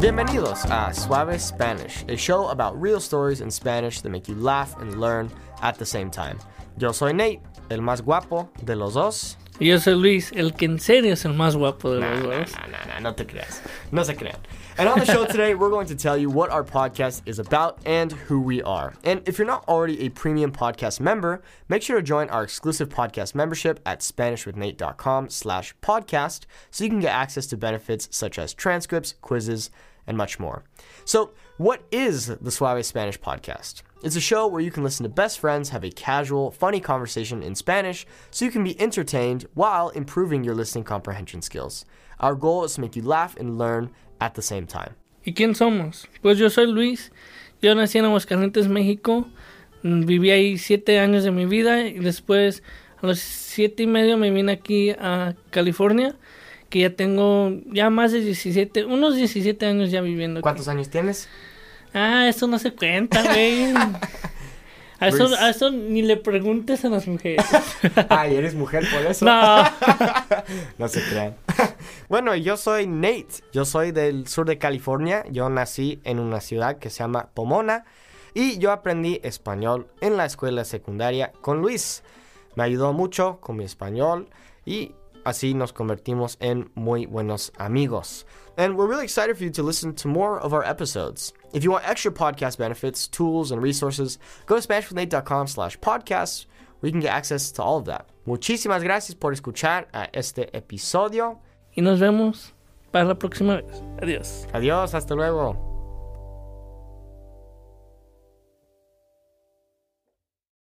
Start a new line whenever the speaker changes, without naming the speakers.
Bienvenidos a Suave Spanish, a show about real stories in Spanish that make you laugh and learn at the same time. Yo soy Nate, el más guapo de los dos.
Y yo soy Luis, el que en serio es el más guapo de
Nah,
los dos.
nah, nah, nah, no te creas. No se crean. And on the show today, we're going to tell you what our podcast is about and who we are. And if you're not already a premium podcast member, make sure to join our exclusive podcast membership at SpanishWithNate.com slash podcast so you can get access to benefits such as transcripts, quizzes, and much more. So, what is the Suave Spanish podcast? It's a show where you can listen to best friends have a casual, funny conversation in Spanish so you can be entertained while improving your listening comprehension skills. Our goal is to make you laugh and learn at the same time.
¿Y quién somos? Pues yo soy Luis. Yo nací en Aguascalientes, México. Viví ahí siete años de mi vida y después a los siete y medio me vine aquí a California, que ya tengo ya más de 17, unos 17 años ya viviendo aquí.
¿Cuántos años tienes?
Ah, eso no se cuenta, güey. A eso, a eso ni le preguntes a las mujeres.
Ay, eres mujer por eso.
No.
no se crean. bueno, yo soy Nate. Yo soy del sur de California. Yo nací en una ciudad que se llama Pomona. Y yo aprendí español en la escuela secundaria con Luis. Me ayudó mucho con mi español. Y así nos convertimos en muy buenos amigos. And we're really excited for you to listen to more of our episodes. If you want extra podcast benefits, tools, and resources, go to SpanishWithNate.com slash podcasts where you can get access to all of that. Muchísimas gracias por escuchar a este episodio.
Y nos vemos para la próxima vez. Adiós.
Adiós, hasta luego.